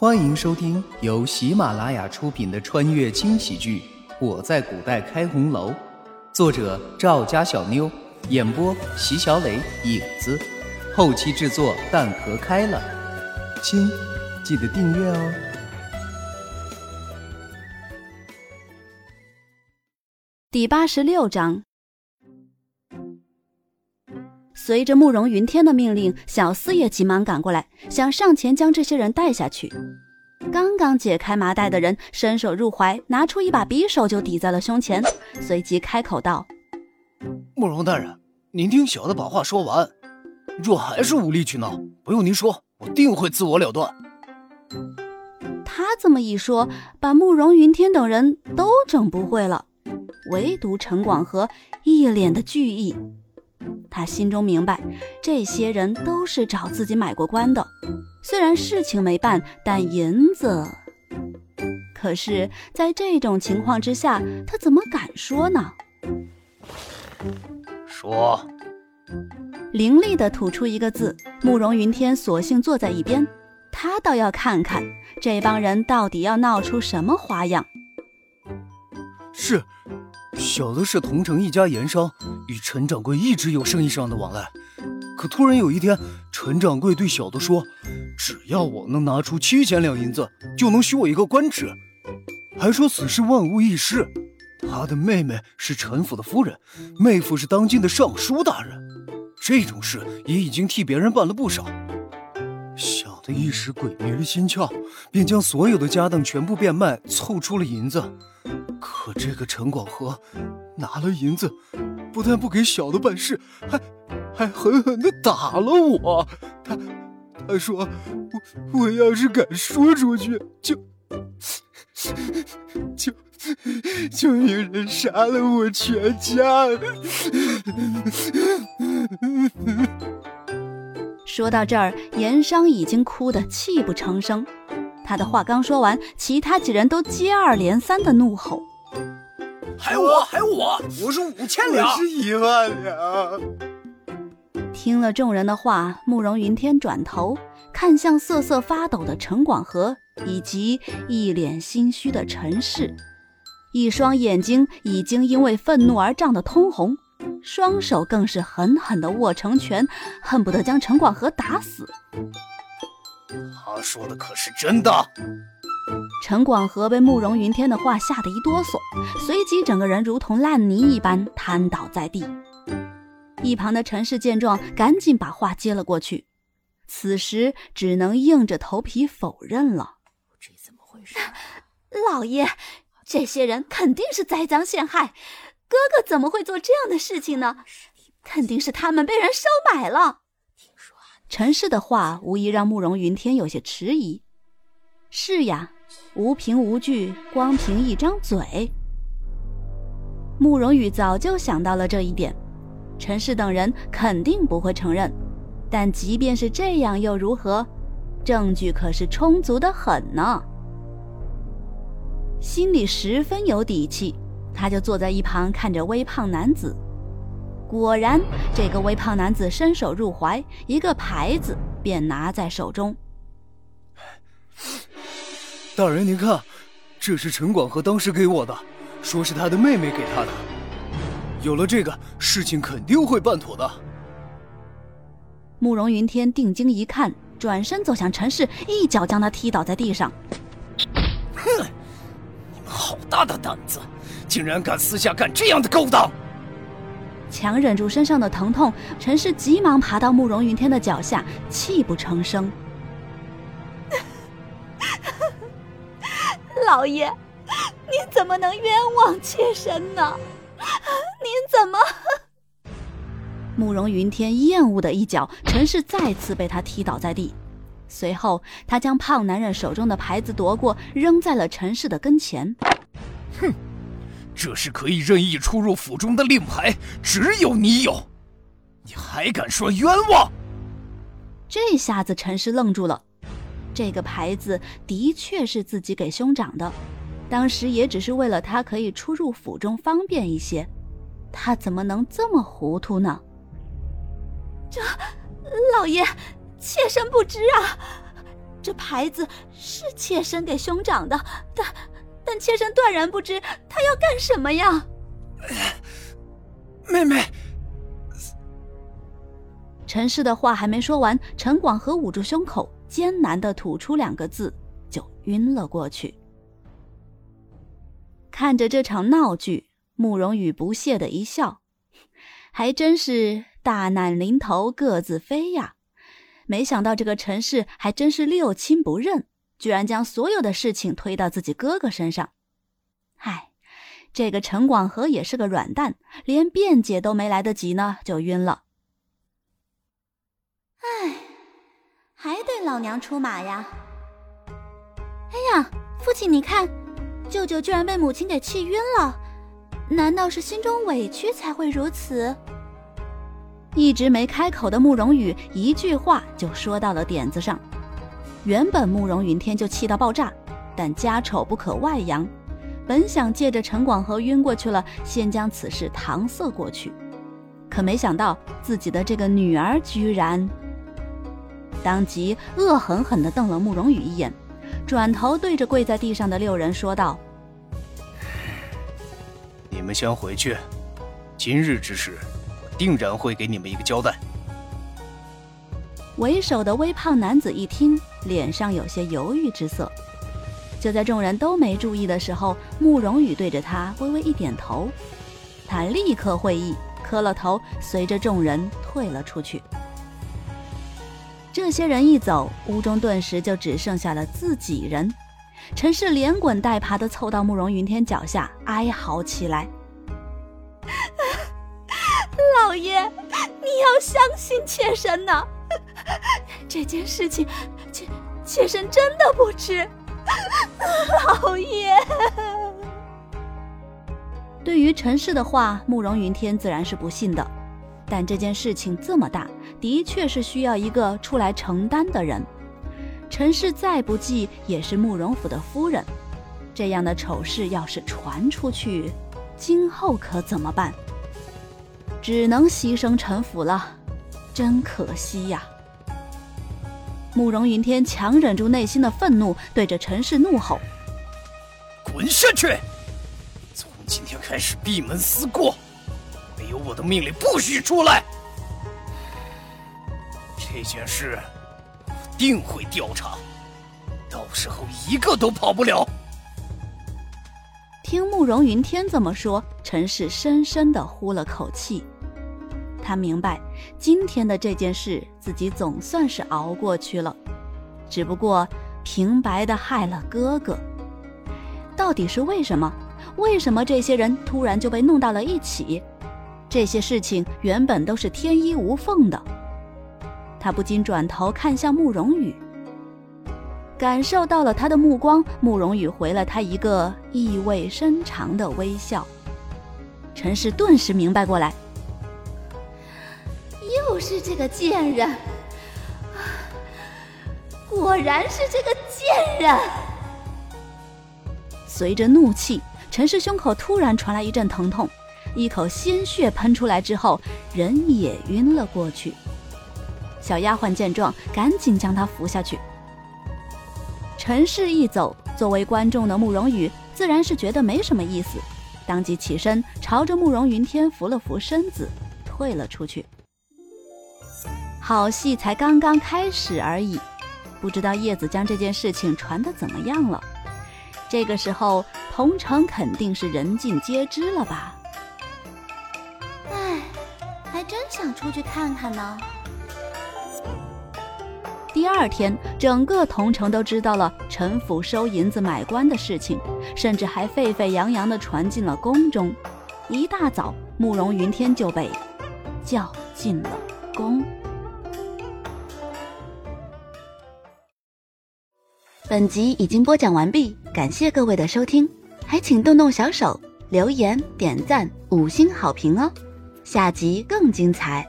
欢迎收听由喜马拉雅出品的穿越轻喜剧《我在古代开红楼》，作者赵家小妞，演播席小磊、影子，后期制作蛋壳开了。亲，记得订阅哦。第八十六章。随着慕容云天的命令，小厮也急忙赶过来，想上前将这些人带下去。刚刚解开麻袋的人伸手入怀，拿出一把匕首就抵在了胸前，随即开口道：“慕容大人，您听小的把话说完。若还是无理取闹，不用您说，我定会自我了断。”他这么一说，把慕容云天等人都整不会了，唯独陈广和一脸的惧意。他心中明白，这些人都是找自己买过官的，虽然事情没办，但银子……可是，在这种情况之下，他怎么敢说呢？说，凌厉的吐出一个字，慕容云天索性坐在一边，他倒要看看这帮人到底要闹出什么花样。是。小的是同城一家盐商，与陈掌柜一直有生意上的往来。可突然有一天，陈掌柜对小的说：“只要我能拿出七千两银子，就能许我一个官职，还说此事万无一失。他的妹妹是陈府的夫人，妹夫是当今的尚书大人，这种事也已经替别人办了不少。”小的一时鬼迷了心窍，便将所有的家当全部变卖，凑出了银子。可这个陈广和拿了银子，不但不给小的办事，还还狠狠的打了我。他他说我我要是敢说出去，就就就有人杀了我全家。说到这儿，盐商已经哭得泣不成声。他的话刚说完，其他几人都接二连三的怒吼：“还有我，还有我，我是五千两，我是一万两。”听了众人的话，慕容云天转头看向瑟瑟发抖的陈广和以及一脸心虚的陈氏，一双眼睛已经因为愤怒而涨得通红，双手更是狠狠地握成拳，恨不得将陈广和打死。他说的可是真的？陈广和被慕容云天的话吓得一哆嗦，随即整个人如同烂泥一般瘫倒在地。一旁的陈氏见状，赶紧把话接了过去，此时只能硬着头皮否认了。这怎么回事？老爷，这些人肯定是栽赃陷害，哥哥怎么会做这样的事情呢？肯定是他们被人收买了。陈氏的话无疑让慕容云天有些迟疑。是呀，无凭无据，光凭一张嘴。慕容羽早就想到了这一点，陈氏等人肯定不会承认。但即便是这样又如何？证据可是充足的很呢。心里十分有底气，他就坐在一旁看着微胖男子。果然，这个微胖男子伸手入怀，一个牌子便拿在手中。大人，您看，这是陈广和当时给我的，说是他的妹妹给他的。有了这个，事情肯定会办妥的。慕容云天定睛一看，转身走向陈氏，一脚将他踢倒在地上。哼，你们好大的胆子，竟然敢私下干这样的勾当！强忍住身上的疼痛，陈氏急忙爬到慕容云天的脚下，泣不成声。老爷，您怎么能冤枉妾身呢？您怎么？慕容云天厌恶的一脚，陈氏再次被他踢倒在地。随后，他将胖男人手中的牌子夺过，扔在了陈氏的跟前。哼！这是可以任意出入府中的令牌，只有你有，你还敢说冤枉？这下子陈氏愣住了，这个牌子的确是自己给兄长的，当时也只是为了他可以出入府中方便一些，他怎么能这么糊涂呢？这，老爷，妾身不知啊，这牌子是妾身给兄长的，但但妾身断然不知他要干什么呀！妹妹，陈氏的话还没说完，陈广和捂住胸口，艰难的吐出两个字，就晕了过去。看着这场闹剧，慕容羽不屑的一笑，还真是大难临头各自飞呀。没想到这个陈氏还真是六亲不认，居然将所有的事情推到自己哥哥身上。唉，这个陈广和也是个软蛋，连辩解都没来得及呢，就晕了。唉，还得老娘出马呀！哎呀，父亲，你看，舅舅居然被母亲给气晕了，难道是心中委屈才会如此？一直没开口的慕容羽，一句话就说到了点子上。原本慕容云天就气到爆炸，但家丑不可外扬，本想借着陈广和晕过去了，先将此事搪塞过去。可没想到自己的这个女儿居然……当即恶狠狠地瞪了慕容羽一眼，转头对着跪在地上的六人说道：“你们先回去，今日之事。”我定然会给你们一个交代。为首的微胖男子一听，脸上有些犹豫之色。就在众人都没注意的时候，慕容羽对着他微微一点头，他立刻会意，磕了头，随着众人退了出去。这些人一走，屋中顿时就只剩下了自己人。陈氏连滚带爬的凑到慕容云天脚下，哀嚎起来。老爷，你要相信妾身呐！这件事情，妾妾身真的不知。老爷，对于陈氏的话，慕容云天自然是不信的。但这件事情这么大，的确是需要一个出来承担的人。陈氏再不济，也是慕容府的夫人。这样的丑事要是传出去，今后可怎么办？只能牺牲陈府了，真可惜呀！慕容云天强忍住内心的愤怒，对着陈氏怒吼：“滚下去！从今天开始闭门思过，没有我的命令不许出来。这件事定会调查，到时候一个都跑不了。”听慕容云天这么说，陈氏深深的呼了口气。他明白，今天的这件事自己总算是熬过去了，只不过平白的害了哥哥。到底是为什么？为什么这些人突然就被弄到了一起？这些事情原本都是天衣无缝的。他不禁转头看向慕容羽。感受到了他的目光，慕容羽回了他一个意味深长的微笑。陈氏顿时明白过来，又是这个贱人，果然是这个贱人。随着怒气，陈氏胸口突然传来一阵疼痛，一口鲜血喷出来之后，人也晕了过去。小丫鬟见状，赶紧将他扶下去。陈氏一走，作为观众的慕容羽自然是觉得没什么意思，当即起身朝着慕容云天扶了扶身子，退了出去。好戏才刚刚开始而已，不知道叶子将这件事情传的怎么样了？这个时候，同城肯定是人尽皆知了吧？唉，还真想出去看看呢。第二天，整个桐城都知道了陈府收银子买官的事情，甚至还沸沸扬扬地传进了宫中。一大早，慕容云天就被叫进了宫。本集已经播讲完毕，感谢各位的收听，还请动动小手留言、点赞、五星好评哦！下集更精彩。